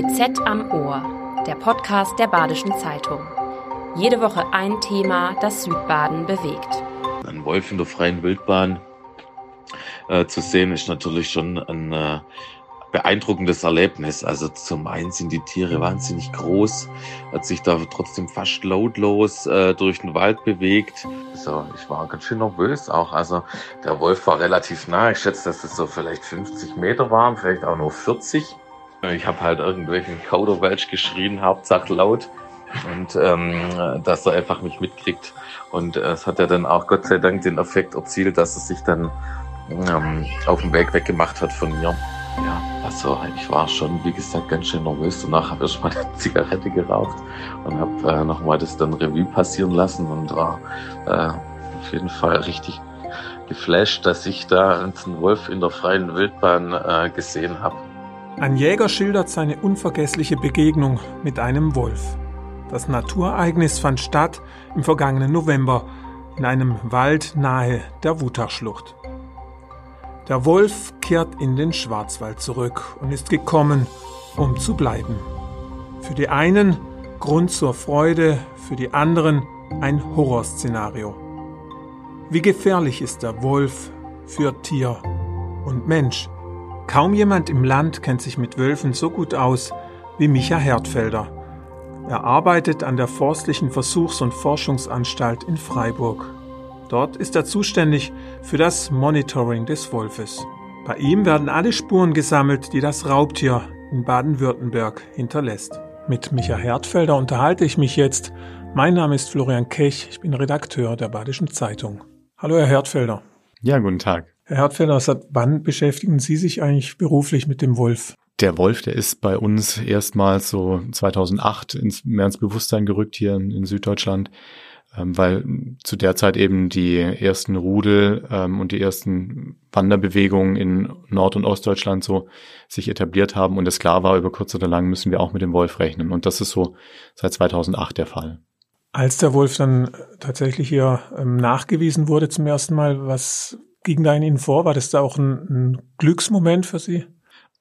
BZ am Ohr, der Podcast der Badischen Zeitung. Jede Woche ein Thema, das Südbaden bewegt. Ein Wolf in der freien Wildbahn äh, zu sehen, ist natürlich schon ein äh, beeindruckendes Erlebnis. Also zum einen sind die Tiere wahnsinnig groß, hat sich da trotzdem fast lautlos äh, durch den Wald bewegt. So, ich war ganz schön nervös auch. Also der Wolf war relativ nah. Ich schätze, dass es so vielleicht 50 Meter waren, vielleicht auch nur 40. Ich habe halt irgendwelchen Kauderwelsch geschrien, Hauptsache laut. Und ähm, dass er einfach mich mitkriegt. Und äh, es hat ja dann auch Gott sei Dank den Effekt erzielt, dass er sich dann ähm, auf dem Weg weggemacht hat von mir. Ja, also ich war schon, wie gesagt, ganz schön nervös. Danach habe ich mal eine Zigarette geraucht und habe äh, nochmal das dann Revue passieren lassen und war äh, auf jeden Fall richtig geflasht, dass ich da einen Wolf in der freien Wildbahn äh, gesehen habe. Ein Jäger schildert seine unvergessliche Begegnung mit einem Wolf. Das Naturereignis fand statt im vergangenen November in einem Wald nahe der Wutachschlucht. Der Wolf kehrt in den Schwarzwald zurück und ist gekommen, um zu bleiben. Für die einen Grund zur Freude, für die anderen ein Horrorszenario. Wie gefährlich ist der Wolf für Tier und Mensch? Kaum jemand im Land kennt sich mit Wölfen so gut aus wie Micha Hertfelder. Er arbeitet an der Forstlichen Versuchs- und Forschungsanstalt in Freiburg. Dort ist er zuständig für das Monitoring des Wolfes. Bei ihm werden alle Spuren gesammelt, die das Raubtier in Baden-Württemberg hinterlässt. Mit Micha Hertfelder unterhalte ich mich jetzt. Mein Name ist Florian Kech, ich bin Redakteur der Badischen Zeitung. Hallo, Herr Hertfelder. Ja, guten Tag. Herr Hertfelder, seit wann beschäftigen Sie sich eigentlich beruflich mit dem Wolf? Der Wolf, der ist bei uns erstmals so 2008 ins, mehr ins Bewusstsein gerückt hier in, in Süddeutschland. Ähm, weil zu der Zeit eben die ersten Rudel ähm, und die ersten Wanderbewegungen in Nord- und Ostdeutschland so sich etabliert haben und es klar war, über kurz oder lang müssen wir auch mit dem Wolf rechnen. Und das ist so seit 2008 der Fall. Als der Wolf dann tatsächlich hier ähm, nachgewiesen wurde zum ersten Mal, was ging da in Ihnen vor? War das da auch ein, ein Glücksmoment für Sie?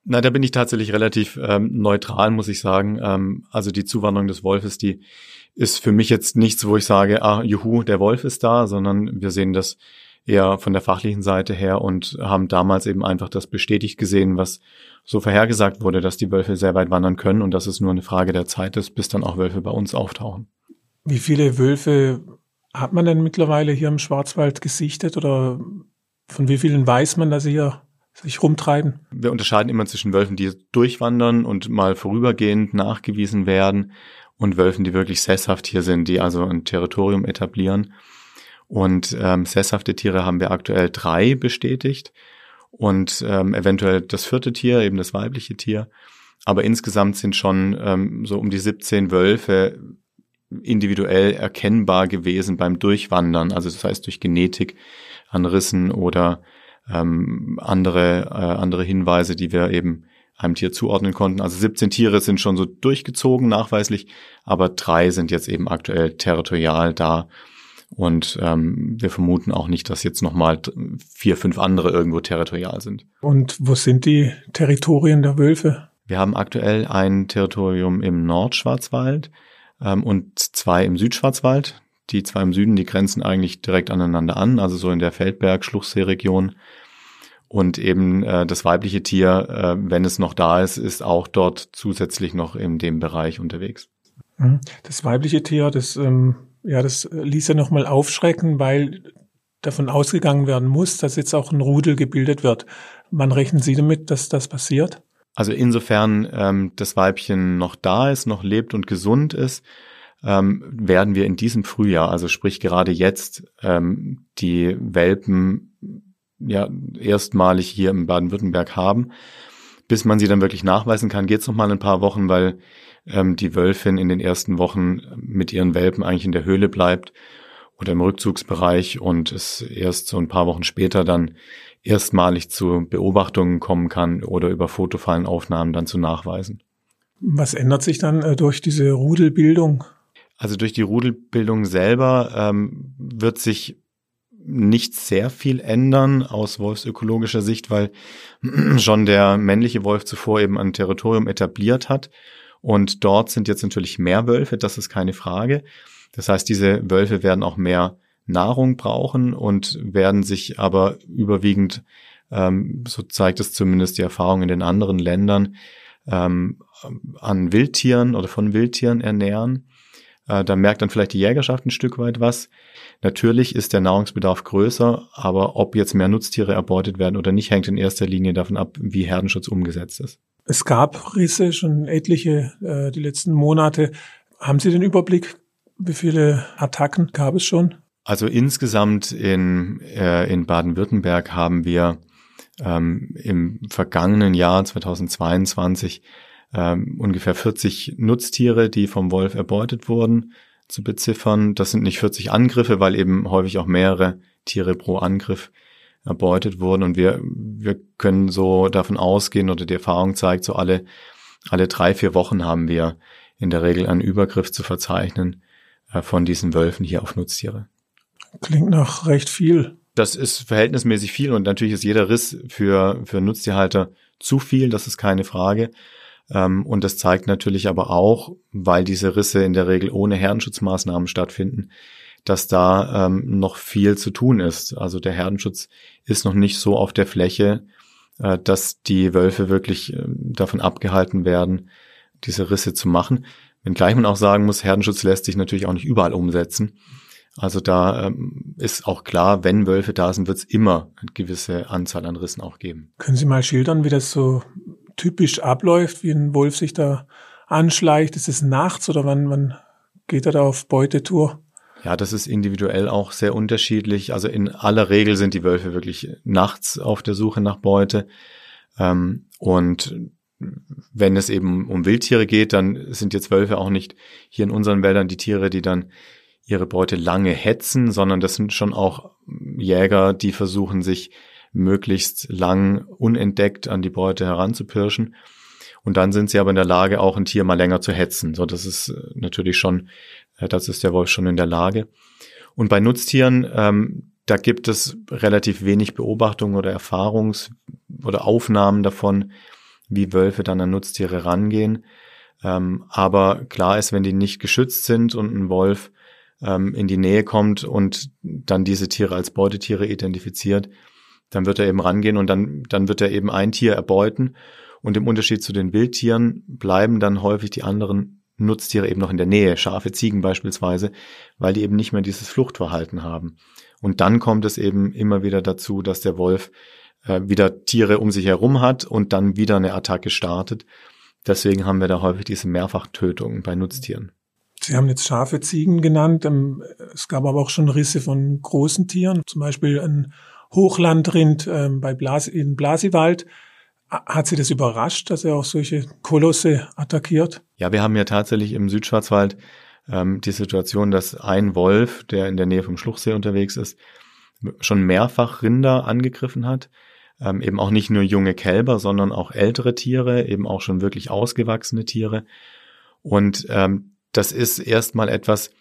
Na, da bin ich tatsächlich relativ ähm, neutral, muss ich sagen. Ähm, also die Zuwanderung des Wolfes, die ist für mich jetzt nichts, wo ich sage, ah, juhu, der Wolf ist da, sondern wir sehen das eher von der fachlichen Seite her und haben damals eben einfach das bestätigt gesehen, was so vorhergesagt wurde, dass die Wölfe sehr weit wandern können und dass es nur eine Frage der Zeit ist, bis dann auch Wölfe bei uns auftauchen. Wie viele Wölfe hat man denn mittlerweile hier im Schwarzwald gesichtet oder von wie vielen weiß man, dass sie hier sich rumtreiben? Wir unterscheiden immer zwischen Wölfen, die durchwandern und mal vorübergehend nachgewiesen werden und Wölfen, die wirklich sesshaft hier sind, die also ein Territorium etablieren. Und ähm, sesshafte Tiere haben wir aktuell drei bestätigt und ähm, eventuell das vierte Tier, eben das weibliche Tier. Aber insgesamt sind schon ähm, so um die 17 Wölfe individuell erkennbar gewesen beim Durchwandern, also das heißt durch Genetik an Rissen oder ähm, andere, äh, andere Hinweise, die wir eben einem Tier zuordnen konnten. Also 17 Tiere sind schon so durchgezogen nachweislich, aber drei sind jetzt eben aktuell territorial da. Und ähm, wir vermuten auch nicht, dass jetzt nochmal vier, fünf andere irgendwo territorial sind. Und wo sind die Territorien der Wölfe? Wir haben aktuell ein Territorium im Nordschwarzwald ähm, und zwei im Südschwarzwald. Die zwei im Süden, die grenzen eigentlich direkt aneinander an, also so in der Feldberg-Schluchsee-Region. Und eben äh, das weibliche Tier, äh, wenn es noch da ist, ist auch dort zusätzlich noch in dem Bereich unterwegs. Mhm. Das weibliche Tier, das, ähm, ja, das ließ ja nochmal aufschrecken, weil davon ausgegangen werden muss, dass jetzt auch ein Rudel gebildet wird. Wann rechnen Sie damit, dass das passiert? Also insofern ähm, das Weibchen noch da ist, noch lebt und gesund ist, ähm, werden wir in diesem Frühjahr, also sprich gerade jetzt, ähm, die Welpen ja erstmalig hier im Baden-Württemberg haben. Bis man sie dann wirklich nachweisen kann, geht es noch ein paar Wochen, weil ähm, die Wölfin in den ersten Wochen mit ihren Welpen eigentlich in der Höhle bleibt oder im Rückzugsbereich und es erst so ein paar Wochen später dann erstmalig zu Beobachtungen kommen kann oder über Fotofallenaufnahmen dann zu nachweisen. Was ändert sich dann äh, durch diese Rudelbildung? Also durch die Rudelbildung selber ähm, wird sich nicht sehr viel ändern aus wolfsökologischer Sicht, weil schon der männliche Wolf zuvor eben ein Territorium etabliert hat. Und dort sind jetzt natürlich mehr Wölfe, das ist keine Frage. Das heißt, diese Wölfe werden auch mehr Nahrung brauchen und werden sich aber überwiegend, ähm, so zeigt es zumindest die Erfahrung in den anderen Ländern, ähm, an Wildtieren oder von Wildtieren ernähren. Äh, da merkt dann vielleicht die Jägerschaft ein Stück weit was. Natürlich ist der Nahrungsbedarf größer, aber ob jetzt mehr Nutztiere erbeutet werden oder nicht, hängt in erster Linie davon ab, wie Herdenschutz umgesetzt ist. Es gab Risse schon etliche äh, die letzten Monate. Haben Sie den Überblick, wie viele Attacken gab es schon? Also insgesamt in, äh, in Baden-Württemberg haben wir ähm, im vergangenen Jahr 2022 ähm, ungefähr 40 Nutztiere, die vom Wolf erbeutet wurden, zu beziffern. Das sind nicht 40 Angriffe, weil eben häufig auch mehrere Tiere pro Angriff erbeutet wurden. Und wir, wir können so davon ausgehen oder die Erfahrung zeigt, so alle, alle drei, vier Wochen haben wir in der Regel einen Übergriff zu verzeichnen äh, von diesen Wölfen hier auf Nutztiere. Klingt nach recht viel. Das ist verhältnismäßig viel und natürlich ist jeder Riss für, für Nutztierhalter zu viel, das ist keine Frage. Ähm, und das zeigt natürlich aber auch, weil diese Risse in der Regel ohne Herdenschutzmaßnahmen stattfinden, dass da ähm, noch viel zu tun ist. Also der Herdenschutz ist noch nicht so auf der Fläche, äh, dass die Wölfe wirklich äh, davon abgehalten werden, diese Risse zu machen. Wenngleich man auch sagen muss, Herdenschutz lässt sich natürlich auch nicht überall umsetzen. Also da ähm, ist auch klar, wenn Wölfe da sind, wird es immer eine gewisse Anzahl an Rissen auch geben. Können Sie mal schildern, wie das so typisch abläuft, wie ein Wolf sich da anschleicht? Ist es nachts oder wann, wann geht er da auf Beutetour? Ja, das ist individuell auch sehr unterschiedlich. Also in aller Regel sind die Wölfe wirklich nachts auf der Suche nach Beute. Ähm, und wenn es eben um Wildtiere geht, dann sind jetzt Wölfe auch nicht hier in unseren Wäldern die Tiere, die dann ihre Beute lange hetzen, sondern das sind schon auch Jäger, die versuchen sich möglichst lang unentdeckt an die Beute heranzupirschen. Und dann sind sie aber in der Lage, auch ein Tier mal länger zu hetzen. So, das ist äh, natürlich schon, äh, das ist der Wolf schon in der Lage. Und bei Nutztieren, ähm, da gibt es relativ wenig Beobachtungen oder Erfahrungs- oder Aufnahmen davon, wie Wölfe dann an Nutztiere rangehen. Ähm, aber klar ist, wenn die nicht geschützt sind und ein Wolf ähm, in die Nähe kommt und dann diese Tiere als Beutetiere identifiziert, dann wird er eben rangehen und dann, dann wird er eben ein Tier erbeuten. Und im Unterschied zu den Wildtieren bleiben dann häufig die anderen Nutztiere eben noch in der Nähe, Schafe, Ziegen beispielsweise, weil die eben nicht mehr dieses Fluchtverhalten haben. Und dann kommt es eben immer wieder dazu, dass der Wolf äh, wieder Tiere um sich herum hat und dann wieder eine Attacke startet. Deswegen haben wir da häufig diese Mehrfachtötungen bei Nutztieren. Sie haben jetzt Schafe, Ziegen genannt. Ähm, es gab aber auch schon Risse von großen Tieren, zum Beispiel ein Hochlandrind ähm, bei Blas in Blasiwald. Hat Sie das überrascht, dass er auch solche Kolosse attackiert? Ja, wir haben ja tatsächlich im Südschwarzwald ähm, die Situation, dass ein Wolf, der in der Nähe vom Schluchsee unterwegs ist, schon mehrfach Rinder angegriffen hat. Ähm, eben auch nicht nur junge Kälber, sondern auch ältere Tiere, eben auch schon wirklich ausgewachsene Tiere. Und ähm, das ist erstmal etwas,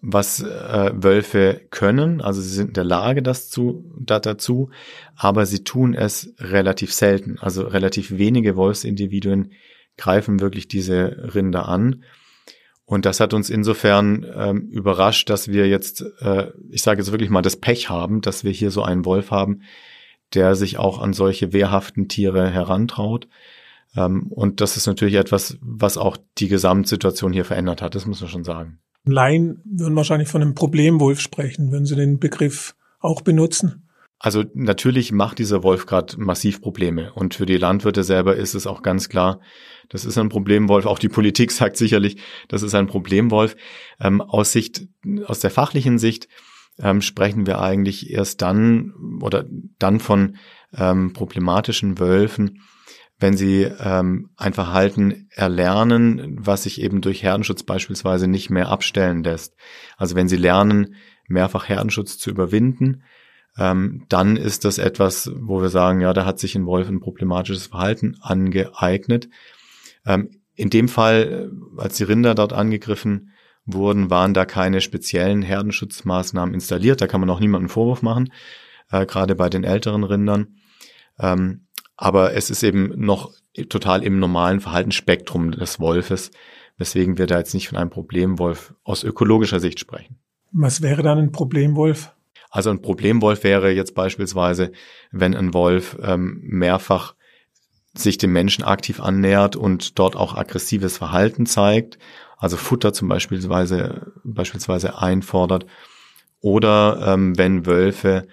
was äh, Wölfe können. Also sie sind in der Lage, das zu, da, dazu, aber sie tun es relativ selten. Also relativ wenige Wolfsindividuen greifen wirklich diese Rinder an. Und das hat uns insofern ähm, überrascht, dass wir jetzt, äh, ich sage jetzt wirklich mal, das Pech haben, dass wir hier so einen Wolf haben, der sich auch an solche wehrhaften Tiere herantraut. Ähm, und das ist natürlich etwas, was auch die Gesamtsituation hier verändert hat, das muss man schon sagen. Laien würden wahrscheinlich von einem Problemwolf sprechen. Würden Sie den Begriff auch benutzen? Also natürlich macht dieser Wolf gerade massiv Probleme. Und für die Landwirte selber ist es auch ganz klar, das ist ein Problemwolf. Auch die Politik sagt sicherlich, das ist ein Problemwolf. Ähm, aus Sicht, aus der fachlichen Sicht ähm, sprechen wir eigentlich erst dann oder dann von ähm, problematischen Wölfen, wenn sie ähm, ein Verhalten erlernen, was sich eben durch Herdenschutz beispielsweise nicht mehr abstellen lässt. Also wenn sie lernen, mehrfach Herdenschutz zu überwinden, ähm, dann ist das etwas, wo wir sagen, ja, da hat sich ein Wolf ein problematisches Verhalten angeeignet. Ähm, in dem Fall, äh, als die Rinder dort angegriffen wurden, waren da keine speziellen Herdenschutzmaßnahmen installiert. Da kann man auch niemanden Vorwurf machen, äh, gerade bei den älteren Rindern. Ähm, aber es ist eben noch total im normalen Verhaltensspektrum des Wolfes, weswegen wir da jetzt nicht von einem Problemwolf aus ökologischer Sicht sprechen. Was wäre dann ein Problemwolf? Also ein Problemwolf wäre jetzt beispielsweise, wenn ein Wolf ähm, mehrfach sich dem Menschen aktiv annähert und dort auch aggressives Verhalten zeigt, also Futter zum Beispiel beispielsweise einfordert, oder ähm, wenn Wölfe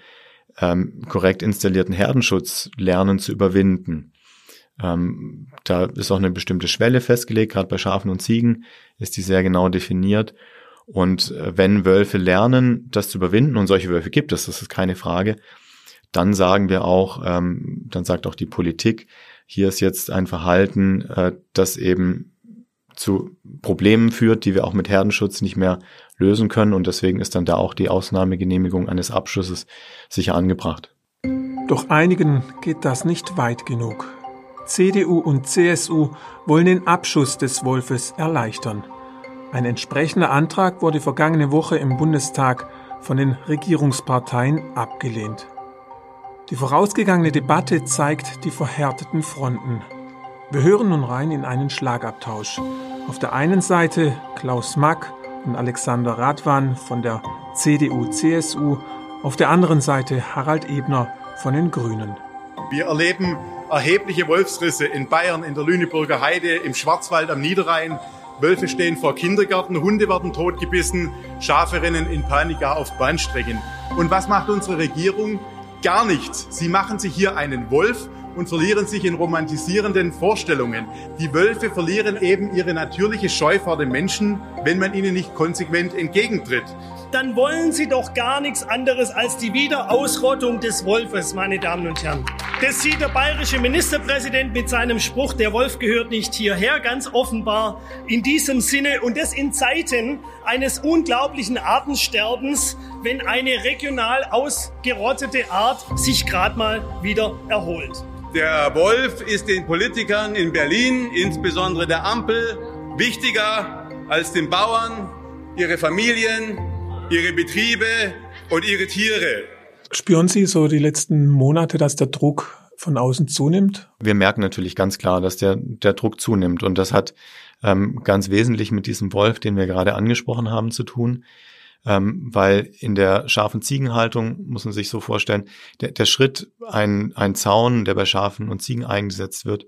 ähm, korrekt installierten Herdenschutz lernen zu überwinden. Ähm, da ist auch eine bestimmte Schwelle festgelegt, gerade bei Schafen und Ziegen ist die sehr genau definiert. Und äh, wenn Wölfe lernen, das zu überwinden, und solche Wölfe gibt es, das ist keine Frage, dann sagen wir auch, ähm, dann sagt auch die Politik, hier ist jetzt ein Verhalten, äh, das eben zu Problemen führt, die wir auch mit Herdenschutz nicht mehr lösen können. Und deswegen ist dann da auch die Ausnahmegenehmigung eines Abschusses sicher angebracht. Doch einigen geht das nicht weit genug. CDU und CSU wollen den Abschuss des Wolfes erleichtern. Ein entsprechender Antrag wurde vergangene Woche im Bundestag von den Regierungsparteien abgelehnt. Die vorausgegangene Debatte zeigt die verhärteten Fronten. Wir hören nun rein in einen Schlagabtausch. Auf der einen Seite Klaus Mack und Alexander Radwan von der CDU-CSU, auf der anderen Seite Harald Ebner von den Grünen. Wir erleben erhebliche Wolfsrisse in Bayern, in der Lüneburger Heide, im Schwarzwald am Niederrhein. Wölfe stehen vor Kindergärten, Hunde werden totgebissen, Schafe rennen in Panik auf Bahnstrecken. Und was macht unsere Regierung? Gar nichts. Sie machen sich hier einen Wolf und verlieren sich in romantisierenden Vorstellungen. Die Wölfe verlieren eben ihre natürliche Scheu vor den Menschen, wenn man ihnen nicht konsequent entgegentritt. Dann wollen sie doch gar nichts anderes als die Wiederausrottung des Wolfes, meine Damen und Herren. Das sieht der bayerische Ministerpräsident mit seinem Spruch, der Wolf gehört nicht hierher, ganz offenbar in diesem Sinne und das in Zeiten eines unglaublichen Artensterbens, wenn eine regional ausgerottete Art sich gerade mal wieder erholt. Der Wolf ist den Politikern in Berlin, insbesondere der Ampel, wichtiger als den Bauern, ihre Familien, ihre Betriebe und ihre Tiere. Spüren Sie so die letzten Monate, dass der Druck von außen zunimmt? Wir merken natürlich ganz klar, dass der, der Druck zunimmt. Und das hat ähm, ganz wesentlich mit diesem Wolf, den wir gerade angesprochen haben, zu tun ähm, weil in der scharfen Ziegenhaltung muss man sich so vorstellen, der, der Schritt, ein, ein Zaun, der bei Schafen und Ziegen eingesetzt wird,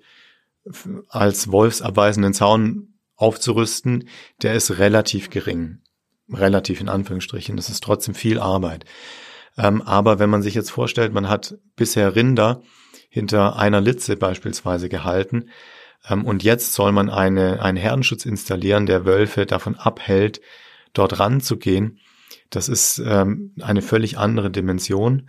als wolfsabweisenden Zaun aufzurüsten, der ist relativ gering. Relativ in Anführungsstrichen. Das ist trotzdem viel Arbeit. Ähm, aber wenn man sich jetzt vorstellt, man hat bisher Rinder hinter einer Litze beispielsweise gehalten, ähm, und jetzt soll man eine, einen Herdenschutz installieren, der Wölfe davon abhält, dort ranzugehen, das ist ähm, eine völlig andere Dimension.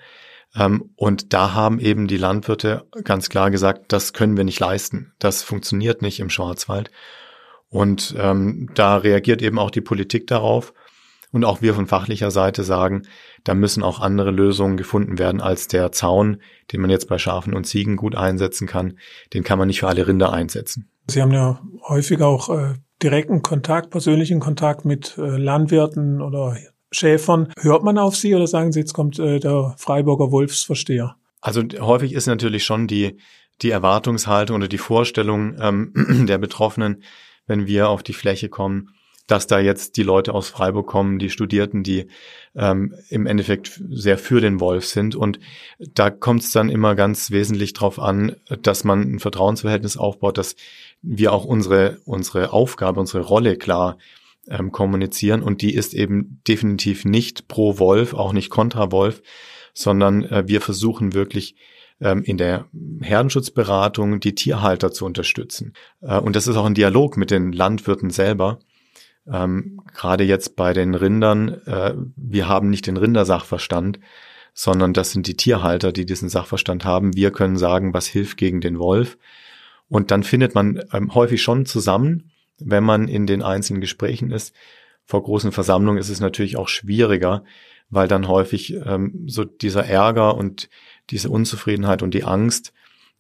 Ähm, und da haben eben die Landwirte ganz klar gesagt, das können wir nicht leisten. Das funktioniert nicht im Schwarzwald. Und ähm, da reagiert eben auch die Politik darauf. Und auch wir von fachlicher Seite sagen, da müssen auch andere Lösungen gefunden werden als der Zaun, den man jetzt bei Schafen und Ziegen gut einsetzen kann. Den kann man nicht für alle Rinder einsetzen. Sie haben ja häufig auch äh, direkten Kontakt, persönlichen Kontakt mit äh, Landwirten oder Schäfern. Hört man auf Sie oder sagen Sie, jetzt kommt äh, der Freiburger Wolfsversteher? Also häufig ist natürlich schon die, die Erwartungshaltung oder die Vorstellung ähm, der Betroffenen, wenn wir auf die Fläche kommen, dass da jetzt die Leute aus Freiburg kommen, die Studierten, die ähm, im Endeffekt sehr für den Wolf sind. Und da kommt es dann immer ganz wesentlich darauf an, dass man ein Vertrauensverhältnis aufbaut, dass wir auch unsere, unsere Aufgabe, unsere Rolle klar ähm, kommunizieren. Und die ist eben definitiv nicht pro Wolf, auch nicht kontra Wolf, sondern äh, wir versuchen wirklich ähm, in der Herdenschutzberatung die Tierhalter zu unterstützen. Äh, und das ist auch ein Dialog mit den Landwirten selber ähm, Gerade jetzt bei den Rindern, äh, wir haben nicht den Rindersachverstand, sondern das sind die Tierhalter, die diesen Sachverstand haben. Wir können sagen, was hilft gegen den Wolf. Und dann findet man ähm, häufig schon zusammen, wenn man in den einzelnen Gesprächen ist. Vor großen Versammlungen ist es natürlich auch schwieriger, weil dann häufig ähm, so dieser Ärger und diese Unzufriedenheit und die Angst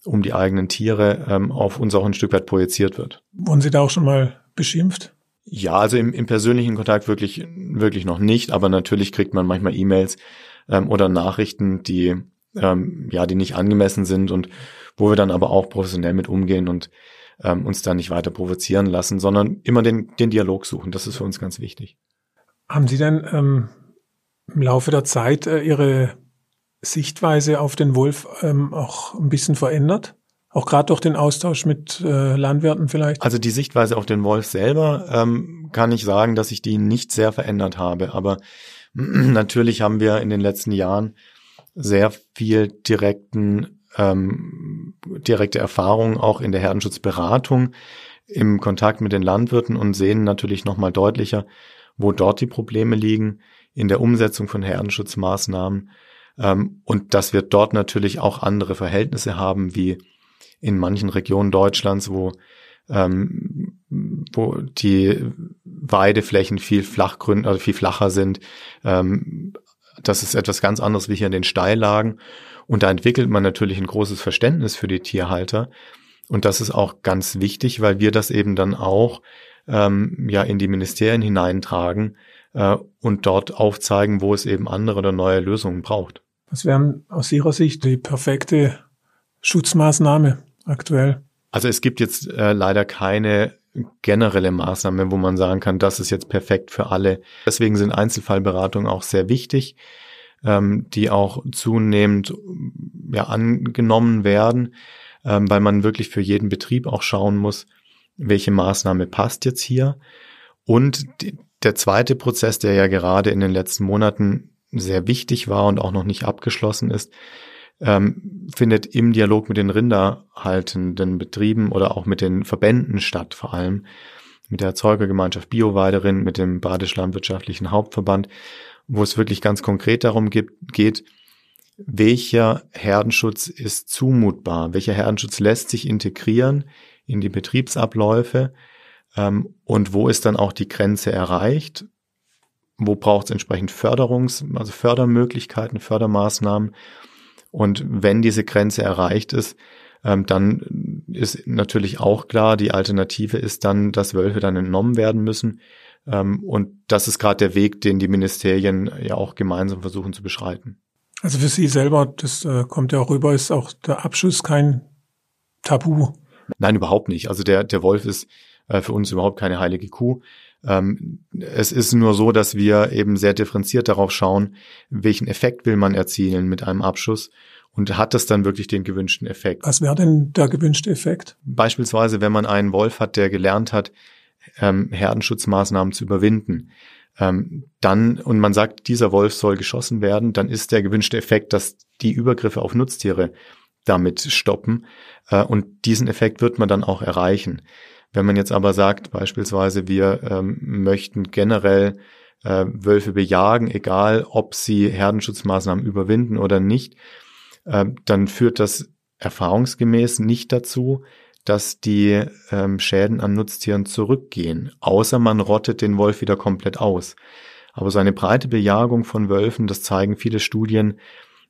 um die eigenen Tiere ähm, auf uns auch ein Stück weit projiziert wird. Wurden Sie da auch schon mal beschimpft? Ja, also im, im persönlichen Kontakt wirklich, wirklich noch nicht, aber natürlich kriegt man manchmal E-Mails ähm, oder Nachrichten, die ähm, ja, die nicht angemessen sind und wo wir dann aber auch professionell mit umgehen und ähm, uns da nicht weiter provozieren lassen, sondern immer den, den Dialog suchen. Das ist für uns ganz wichtig. Haben Sie denn ähm, im Laufe der Zeit äh, Ihre Sichtweise auf den Wolf ähm, auch ein bisschen verändert? Auch gerade durch den Austausch mit äh, Landwirten vielleicht? Also die Sichtweise auf den Wolf selber ähm, kann ich sagen, dass ich die nicht sehr verändert habe. Aber natürlich haben wir in den letzten Jahren sehr viel direkten ähm, direkte Erfahrung auch in der Herdenschutzberatung im Kontakt mit den Landwirten und sehen natürlich nochmal deutlicher, wo dort die Probleme liegen in der Umsetzung von Herdenschutzmaßnahmen ähm, und dass wir dort natürlich auch andere Verhältnisse haben wie in manchen Regionen Deutschlands, wo ähm, wo die Weideflächen viel flachgrün, also viel flacher sind. Ähm, das ist etwas ganz anderes wie hier in den Steillagen. Und da entwickelt man natürlich ein großes Verständnis für die Tierhalter. Und das ist auch ganz wichtig, weil wir das eben dann auch ähm, ja in die Ministerien hineintragen äh, und dort aufzeigen, wo es eben andere oder neue Lösungen braucht. Was wären aus Ihrer Sicht die perfekte Schutzmaßnahme aktuell? Also es gibt jetzt äh, leider keine generelle Maßnahme, wo man sagen kann, das ist jetzt perfekt für alle. Deswegen sind Einzelfallberatungen auch sehr wichtig, ähm, die auch zunehmend ja, angenommen werden, ähm, weil man wirklich für jeden Betrieb auch schauen muss, welche Maßnahme passt jetzt hier. Und die, der zweite Prozess, der ja gerade in den letzten Monaten sehr wichtig war und auch noch nicht abgeschlossen ist, ähm, findet im Dialog mit den rinderhaltenden Betrieben oder auch mit den Verbänden statt, vor allem mit der Erzeugergemeinschaft Bioweiderin, mit dem Badisch-Landwirtschaftlichen Hauptverband, wo es wirklich ganz konkret darum gibt, geht, welcher Herdenschutz ist zumutbar, welcher Herdenschutz lässt sich integrieren in die Betriebsabläufe ähm, und wo ist dann auch die Grenze erreicht, wo braucht es entsprechend Förderungs-, also Fördermöglichkeiten, Fördermaßnahmen und wenn diese Grenze erreicht ist, ähm, dann ist natürlich auch klar, die Alternative ist dann, dass Wölfe dann entnommen werden müssen. Ähm, und das ist gerade der Weg, den die Ministerien ja auch gemeinsam versuchen zu beschreiten. Also für Sie selber, das äh, kommt ja auch rüber, ist auch der Abschuss kein Tabu. Nein, überhaupt nicht. Also der, der Wolf ist äh, für uns überhaupt keine heilige Kuh. Ähm, es ist nur so, dass wir eben sehr differenziert darauf schauen, welchen Effekt will man erzielen mit einem Abschuss und hat das dann wirklich den gewünschten Effekt. Was wäre denn der gewünschte Effekt? Beispielsweise, wenn man einen Wolf hat, der gelernt hat, ähm, Herdenschutzmaßnahmen zu überwinden, ähm, dann, und man sagt, dieser Wolf soll geschossen werden, dann ist der gewünschte Effekt, dass die Übergriffe auf Nutztiere damit stoppen. Äh, und diesen Effekt wird man dann auch erreichen. Wenn man jetzt aber sagt, beispielsweise, wir ähm, möchten generell äh, Wölfe bejagen, egal ob sie Herdenschutzmaßnahmen überwinden oder nicht, äh, dann führt das erfahrungsgemäß nicht dazu, dass die ähm, Schäden an Nutztieren zurückgehen, außer man rottet den Wolf wieder komplett aus. Aber so eine breite Bejagung von Wölfen, das zeigen viele Studien,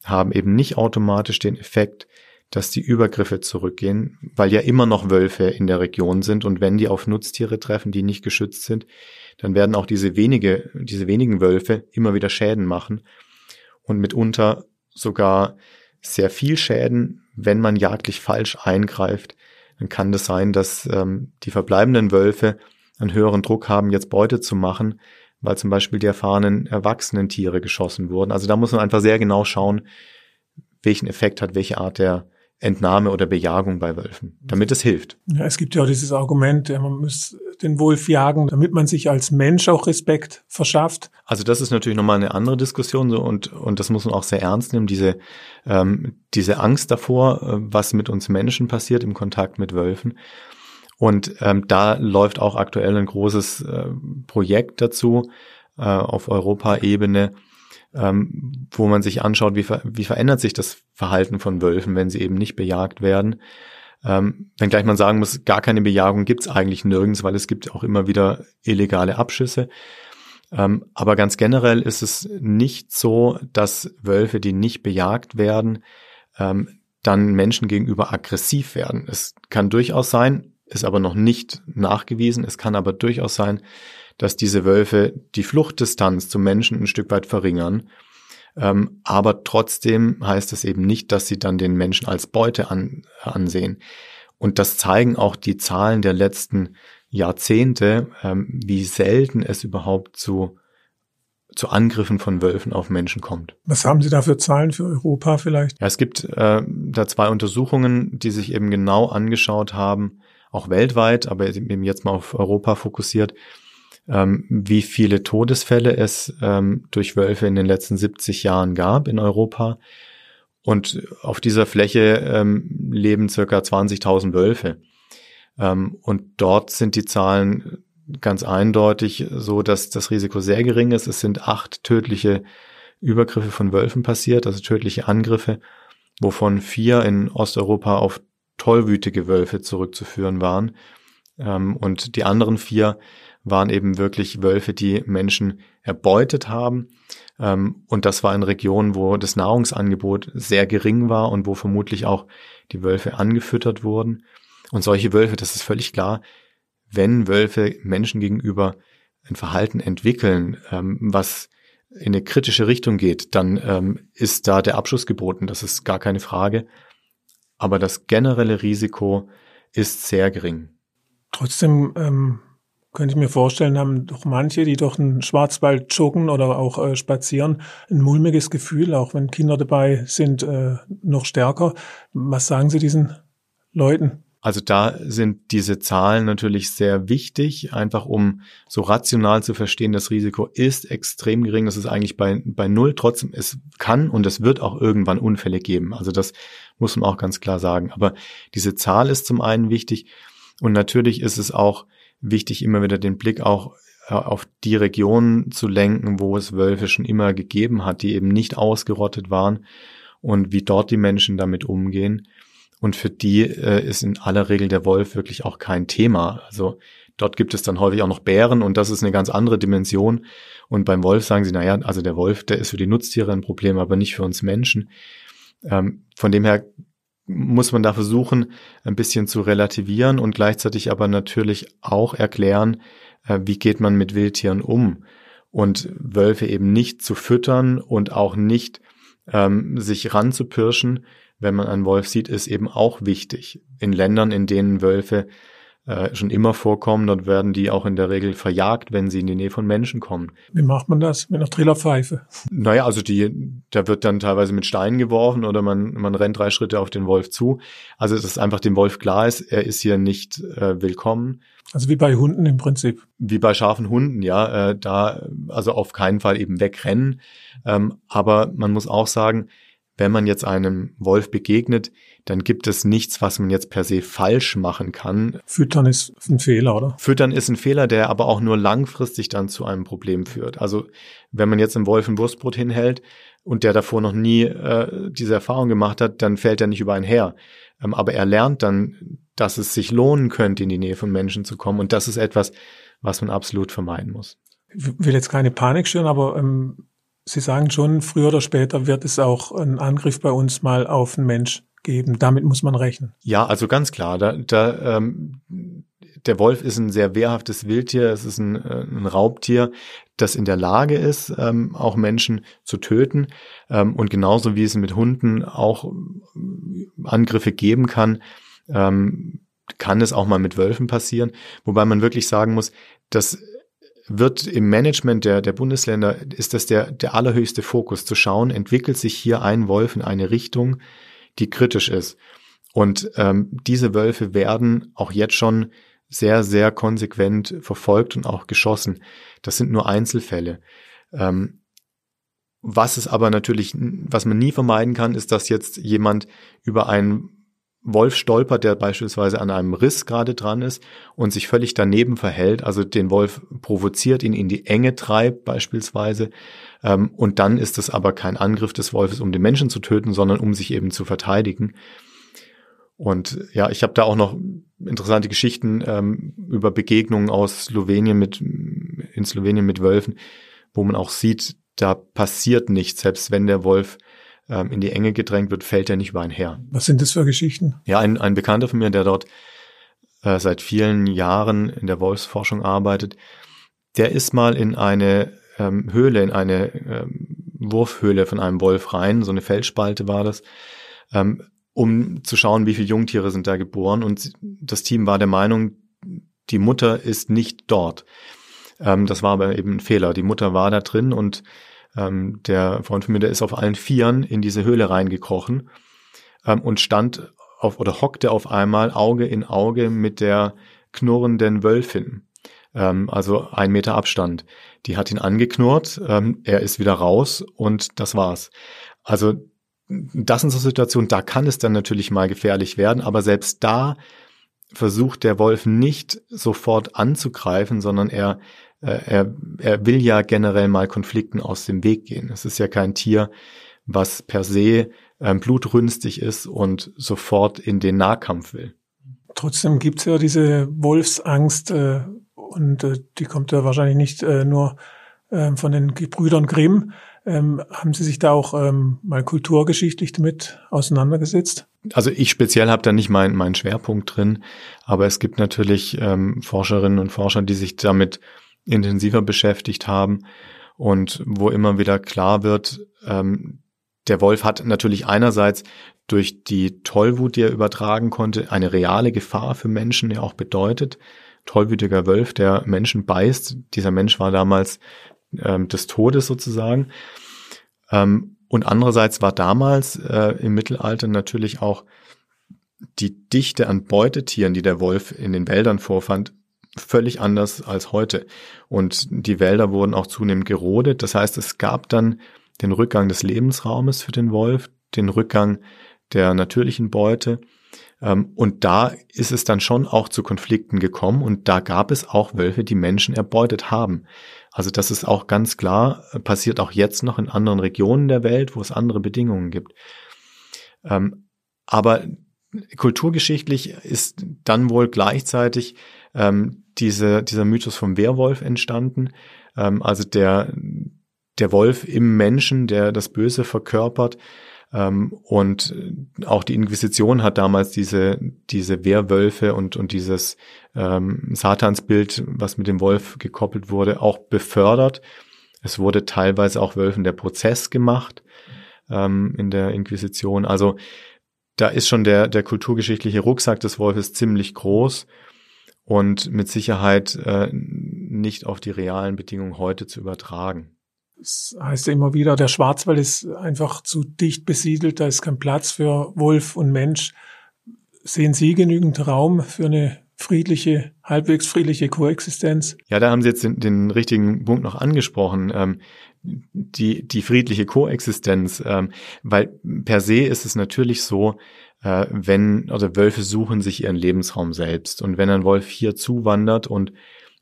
haben eben nicht automatisch den Effekt, dass die Übergriffe zurückgehen, weil ja immer noch Wölfe in der Region sind und wenn die auf Nutztiere treffen, die nicht geschützt sind, dann werden auch diese wenige, diese wenigen Wölfe immer wieder Schäden machen und mitunter sogar sehr viel Schäden, wenn man jagdlich falsch eingreift. Dann kann das sein, dass ähm, die verbleibenden Wölfe einen höheren Druck haben, jetzt Beute zu machen, weil zum Beispiel die erfahrenen erwachsenen Tiere geschossen wurden. Also da muss man einfach sehr genau schauen, welchen Effekt hat welche Art der Entnahme oder Bejagung bei Wölfen, damit es hilft. Ja, es gibt ja auch dieses Argument, man muss den Wolf jagen, damit man sich als Mensch auch Respekt verschafft. Also das ist natürlich nochmal eine andere Diskussion so und, und das muss man auch sehr ernst nehmen, diese, ähm, diese Angst davor, äh, was mit uns Menschen passiert im Kontakt mit Wölfen. Und ähm, da läuft auch aktuell ein großes äh, Projekt dazu äh, auf Europaebene, ähm, wo man sich anschaut, wie, ver wie verändert sich das Verhalten von Wölfen, wenn sie eben nicht bejagt werden. Ähm, wenngleich man sagen muss, gar keine Bejagung gibt es eigentlich nirgends, weil es gibt auch immer wieder illegale Abschüsse. Ähm, aber ganz generell ist es nicht so, dass Wölfe, die nicht bejagt werden, ähm, dann Menschen gegenüber aggressiv werden. Es kann durchaus sein, ist aber noch nicht nachgewiesen. Es kann aber durchaus sein, dass diese Wölfe die Fluchtdistanz zum Menschen ein Stück weit verringern. Ähm, aber trotzdem heißt es eben nicht, dass sie dann den Menschen als Beute an, ansehen. Und das zeigen auch die Zahlen der letzten Jahrzehnte, ähm, wie selten es überhaupt zu, zu Angriffen von Wölfen auf Menschen kommt. Was haben Sie da für Zahlen für Europa vielleicht? Ja, es gibt äh, da zwei Untersuchungen, die sich eben genau angeschaut haben, auch weltweit, aber eben jetzt mal auf Europa fokussiert, ähm, wie viele Todesfälle es ähm, durch Wölfe in den letzten 70 Jahren gab in Europa. Und auf dieser Fläche ähm, leben circa 20.000 Wölfe. Ähm, und dort sind die Zahlen ganz eindeutig so, dass das Risiko sehr gering ist. Es sind acht tödliche Übergriffe von Wölfen passiert, also tödliche Angriffe, wovon vier in Osteuropa auf tollwütige Wölfe zurückzuführen waren. Ähm, und die anderen vier waren eben wirklich Wölfe, die Menschen erbeutet haben. Ähm, und das war in Regionen, wo das Nahrungsangebot sehr gering war und wo vermutlich auch die Wölfe angefüttert wurden. Und solche Wölfe, das ist völlig klar, wenn Wölfe Menschen gegenüber ein Verhalten entwickeln, ähm, was in eine kritische Richtung geht, dann ähm, ist da der Abschuss geboten. Das ist gar keine Frage. Aber das generelle Risiko ist sehr gering. Trotzdem ähm, könnte ich mir vorstellen, haben doch manche, die durch den Schwarzwald joggen oder auch äh, spazieren, ein mulmiges Gefühl, auch wenn Kinder dabei sind, äh, noch stärker. Was sagen Sie diesen Leuten? Also da sind diese Zahlen natürlich sehr wichtig, einfach um so rational zu verstehen, das Risiko ist extrem gering. Das ist eigentlich bei, bei null. Trotzdem, es kann und es wird auch irgendwann Unfälle geben. Also das muss man auch ganz klar sagen. Aber diese Zahl ist zum einen wichtig und natürlich ist es auch wichtig, immer wieder den Blick auch äh, auf die Regionen zu lenken, wo es Wölfe schon immer gegeben hat, die eben nicht ausgerottet waren und wie dort die Menschen damit umgehen. Und für die äh, ist in aller Regel der Wolf wirklich auch kein Thema. Also dort gibt es dann häufig auch noch Bären und das ist eine ganz andere Dimension. Und beim Wolf sagen sie, naja, also der Wolf, der ist für die Nutztiere ein Problem, aber nicht für uns Menschen. Ähm, von dem her muss man da versuchen, ein bisschen zu relativieren und gleichzeitig aber natürlich auch erklären, äh, wie geht man mit Wildtieren um und Wölfe eben nicht zu füttern und auch nicht ähm, sich ranzupirschen, wenn man einen Wolf sieht, ist eben auch wichtig. In Ländern, in denen Wölfe äh, schon immer vorkommen. Dort werden die auch in der Regel verjagt, wenn sie in die Nähe von Menschen kommen. Wie macht man das? Mit einer Trillerpfeife? Naja, also die, da wird dann teilweise mit Steinen geworfen oder man, man rennt drei Schritte auf den Wolf zu. Also dass einfach dem Wolf klar ist, er ist hier nicht äh, willkommen. Also wie bei Hunden im Prinzip. Wie bei scharfen Hunden, ja. Äh, da also auf keinen Fall eben wegrennen. Ähm, aber man muss auch sagen, wenn man jetzt einem Wolf begegnet, dann gibt es nichts, was man jetzt per se falsch machen kann. Füttern ist ein Fehler, oder? Füttern ist ein Fehler, der aber auch nur langfristig dann zu einem Problem führt. Also wenn man jetzt einem Wolf ein Wurstbrot hinhält und der davor noch nie äh, diese Erfahrung gemacht hat, dann fällt er nicht über einen her. Ähm, aber er lernt dann, dass es sich lohnen könnte, in die Nähe von Menschen zu kommen. Und das ist etwas, was man absolut vermeiden muss. Ich will jetzt keine Panik schüren, aber ähm, Sie sagen schon, früher oder später wird es auch einen Angriff bei uns mal auf einen Mensch geben. Damit muss man rechnen. Ja, also ganz klar. Da, da, ähm, der Wolf ist ein sehr wehrhaftes Wildtier. Es ist ein, äh, ein Raubtier, das in der Lage ist, ähm, auch Menschen zu töten. Ähm, und genauso wie es mit Hunden auch äh, Angriffe geben kann, ähm, kann es auch mal mit Wölfen passieren. Wobei man wirklich sagen muss, dass wird im Management der, der Bundesländer, ist das der, der allerhöchste Fokus, zu schauen, entwickelt sich hier ein Wolf in eine Richtung, die kritisch ist. Und ähm, diese Wölfe werden auch jetzt schon sehr, sehr konsequent verfolgt und auch geschossen. Das sind nur Einzelfälle. Ähm, was es aber natürlich, was man nie vermeiden kann, ist, dass jetzt jemand über einen Wolf stolpert, der beispielsweise an einem Riss gerade dran ist und sich völlig daneben verhält, also den Wolf provoziert, ihn in die Enge treibt beispielsweise. Ähm, und dann ist es aber kein Angriff des Wolfes, um den Menschen zu töten, sondern um sich eben zu verteidigen. Und ja, ich habe da auch noch interessante Geschichten ähm, über Begegnungen aus Slowenien mit in Slowenien mit Wölfen, wo man auch sieht, da passiert nichts, selbst wenn der Wolf ähm, in die Enge gedrängt wird, fällt er nicht über einen her. Was sind das für Geschichten? Ja, ein, ein Bekannter von mir, der dort äh, seit vielen Jahren in der Wolfsforschung arbeitet, der ist mal in eine ähm, Höhle, in eine ähm, Wurfhöhle von einem Wolf rein, so eine Felsspalte war das, ähm, um zu schauen, wie viele Jungtiere sind da geboren. Und das Team war der Meinung, die Mutter ist nicht dort. Ähm, das war aber eben ein Fehler. Die Mutter war da drin und ähm, der Freund von mir, der ist auf allen Vieren in diese Höhle reingekrochen ähm, und stand auf oder hockte auf einmal Auge in Auge mit der knurrenden Wölfin. Ähm, also ein Meter Abstand. Die hat ihn angeknurrt, ähm, er ist wieder raus und das war's. Also das sind so Situationen, da kann es dann natürlich mal gefährlich werden, aber selbst da versucht der Wolf nicht sofort anzugreifen, sondern er, er, er will ja generell mal Konflikten aus dem Weg gehen. Es ist ja kein Tier, was per se ähm, blutrünstig ist und sofort in den Nahkampf will. Trotzdem gibt's ja diese Wolfsangst äh, und äh, die kommt ja wahrscheinlich nicht äh, nur äh, von den Brüdern Grimm. Ähm, haben Sie sich da auch ähm, mal kulturgeschichtlich damit auseinandergesetzt? Also ich speziell habe da nicht meinen mein Schwerpunkt drin, aber es gibt natürlich ähm, Forscherinnen und Forscher, die sich damit intensiver beschäftigt haben und wo immer wieder klar wird, ähm, der Wolf hat natürlich einerseits durch die Tollwut, die er übertragen konnte, eine reale Gefahr für Menschen ja auch bedeutet. Tollwütiger Wolf, der Menschen beißt. Dieser Mensch war damals ähm, des Todes sozusagen. Ähm, und andererseits war damals äh, im Mittelalter natürlich auch die Dichte an Beutetieren, die der Wolf in den Wäldern vorfand, völlig anders als heute. Und die Wälder wurden auch zunehmend gerodet. Das heißt, es gab dann den Rückgang des Lebensraumes für den Wolf, den Rückgang der natürlichen Beute. Ähm, und da ist es dann schon auch zu Konflikten gekommen und da gab es auch Wölfe, die Menschen erbeutet haben. Also das ist auch ganz klar, äh, passiert auch jetzt noch in anderen Regionen der Welt, wo es andere Bedingungen gibt. Ähm, aber kulturgeschichtlich ist dann wohl gleichzeitig ähm, diese, dieser Mythos vom Werwolf entstanden. Ähm, also der, der Wolf im Menschen, der das Böse verkörpert. Ähm, und auch die Inquisition hat damals diese, diese Wehrwölfe und, und dieses ähm, Satansbild, was mit dem Wolf gekoppelt wurde, auch befördert. Es wurde teilweise auch Wölfen der Prozess gemacht ähm, in der Inquisition. Also da ist schon der, der kulturgeschichtliche Rucksack des Wolfes ziemlich groß und mit Sicherheit äh, nicht auf die realen Bedingungen heute zu übertragen. Es heißt ja immer wieder, der Schwarzwald ist einfach zu dicht besiedelt, da ist kein Platz für Wolf und Mensch. Sehen Sie genügend Raum für eine friedliche, halbwegs friedliche Koexistenz? Ja, da haben Sie jetzt den, den richtigen Punkt noch angesprochen. Ähm, die, die friedliche Koexistenz, ähm, weil per se ist es natürlich so, äh, wenn, oder Wölfe suchen sich ihren Lebensraum selbst. Und wenn ein Wolf hier zuwandert und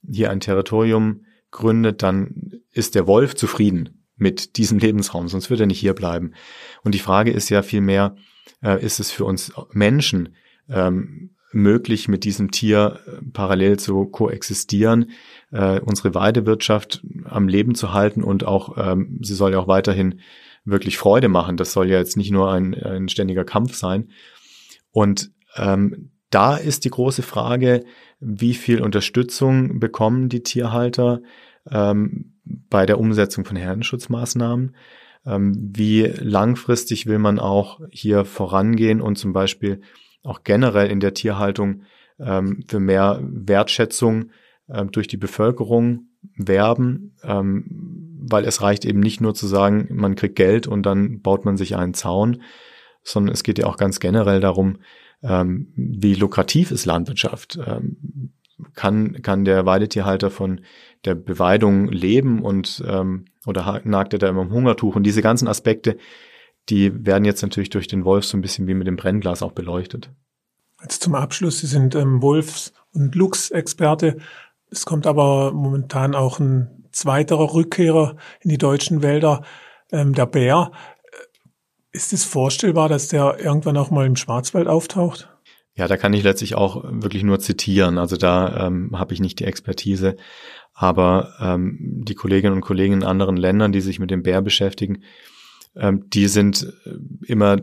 hier ein Territorium gründet, dann ist der Wolf zufrieden mit diesem Lebensraum, sonst wird er nicht hier bleiben. Und die Frage ist ja vielmehr, äh, ist es für uns Menschen ähm, möglich, mit diesem Tier äh, parallel zu koexistieren, äh, unsere Weidewirtschaft am Leben zu halten und auch, ähm, sie soll ja auch weiterhin wirklich Freude machen. Das soll ja jetzt nicht nur ein, ein ständiger Kampf sein. Und ähm, da ist die große Frage, wie viel Unterstützung bekommen die Tierhalter ähm, bei der Umsetzung von Herdenschutzmaßnahmen? Ähm, wie langfristig will man auch hier vorangehen und zum Beispiel auch generell in der Tierhaltung ähm, für mehr Wertschätzung ähm, durch die Bevölkerung werben, ähm, weil es reicht eben nicht nur zu sagen, man kriegt Geld und dann baut man sich einen Zaun, sondern es geht ja auch ganz generell darum, ähm, wie lukrativ ist Landwirtschaft? Ähm, kann, kann der Weidetierhalter von der Beweidung leben und ähm, oder nagt er da immer im Hungertuch? Und diese ganzen Aspekte, die werden jetzt natürlich durch den Wolf so ein bisschen wie mit dem Brennglas auch beleuchtet. Jetzt zum Abschluss, Sie sind ähm, Wolfs- und Luchs-Experte. Es kommt aber momentan auch ein zweiterer Rückkehrer in die deutschen Wälder, ähm, der Bär. Ist es vorstellbar, dass der irgendwann auch mal im Schwarzwald auftaucht? Ja, da kann ich letztlich auch wirklich nur zitieren. Also da ähm, habe ich nicht die Expertise. Aber ähm, die Kolleginnen und Kollegen in anderen Ländern, die sich mit dem Bär beschäftigen, ähm, die sind äh, immer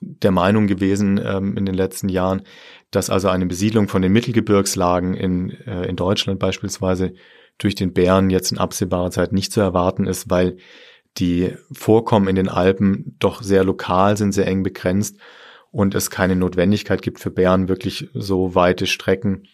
der Meinung gewesen ähm, in den letzten Jahren, dass also eine Besiedlung von den Mittelgebirgslagen in, äh, in Deutschland beispielsweise durch den Bären jetzt in absehbarer Zeit nicht zu erwarten ist, weil die Vorkommen in den Alpen doch sehr lokal sind, sehr eng begrenzt und es keine Notwendigkeit gibt für Bären wirklich so weite Strecken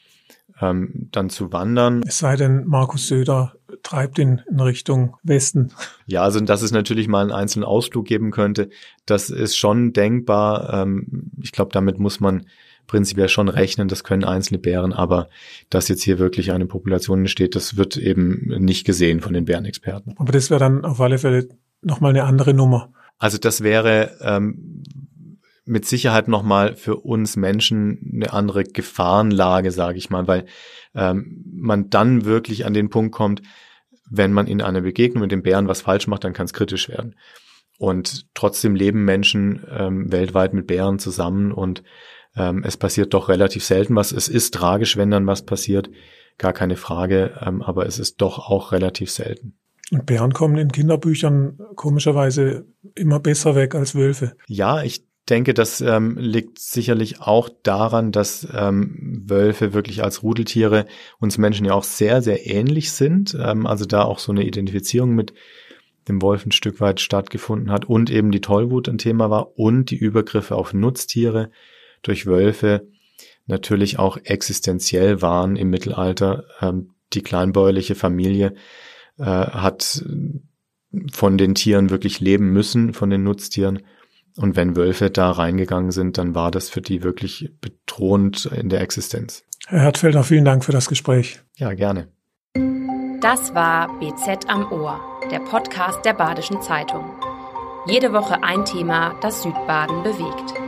ähm, dann zu wandern. Es sei denn, Markus Söder treibt ihn in Richtung Westen. Ja, also dass es natürlich mal einen einzelnen Ausflug geben könnte, das ist schon denkbar. Ähm, ich glaube, damit muss man prinzipiell schon rechnen, das können einzelne Bären, aber dass jetzt hier wirklich eine Population entsteht, das wird eben nicht gesehen von den Bärenexperten. Aber das wäre dann auf alle Fälle nochmal eine andere Nummer. Also das wäre ähm, mit Sicherheit nochmal für uns Menschen eine andere Gefahrenlage, sage ich mal, weil ähm, man dann wirklich an den Punkt kommt, wenn man in einer Begegnung mit dem Bären was falsch macht, dann kann es kritisch werden. Und trotzdem leben Menschen ähm, weltweit mit Bären zusammen und ähm, es passiert doch relativ selten was. Es ist tragisch, wenn dann was passiert, gar keine Frage, ähm, aber es ist doch auch relativ selten. Und Bären kommen in Kinderbüchern komischerweise immer besser weg als Wölfe. Ja, ich denke, das ähm, liegt sicherlich auch daran, dass ähm, Wölfe wirklich als Rudeltiere uns Menschen ja auch sehr, sehr ähnlich sind. Ähm, also da auch so eine Identifizierung mit dem Wolf ein Stück weit stattgefunden hat und eben die Tollwut ein Thema war und die Übergriffe auf Nutztiere durch Wölfe natürlich auch existenziell waren im Mittelalter. Ähm, die kleinbäuerliche Familie äh, hat von den Tieren wirklich leben müssen, von den Nutztieren. Und wenn Wölfe da reingegangen sind, dann war das für die wirklich bedrohend in der Existenz. Herr Hertfelder, vielen Dank für das Gespräch. Ja, gerne. Das war BZ am Ohr, der Podcast der Badischen Zeitung. Jede Woche ein Thema, das Südbaden bewegt.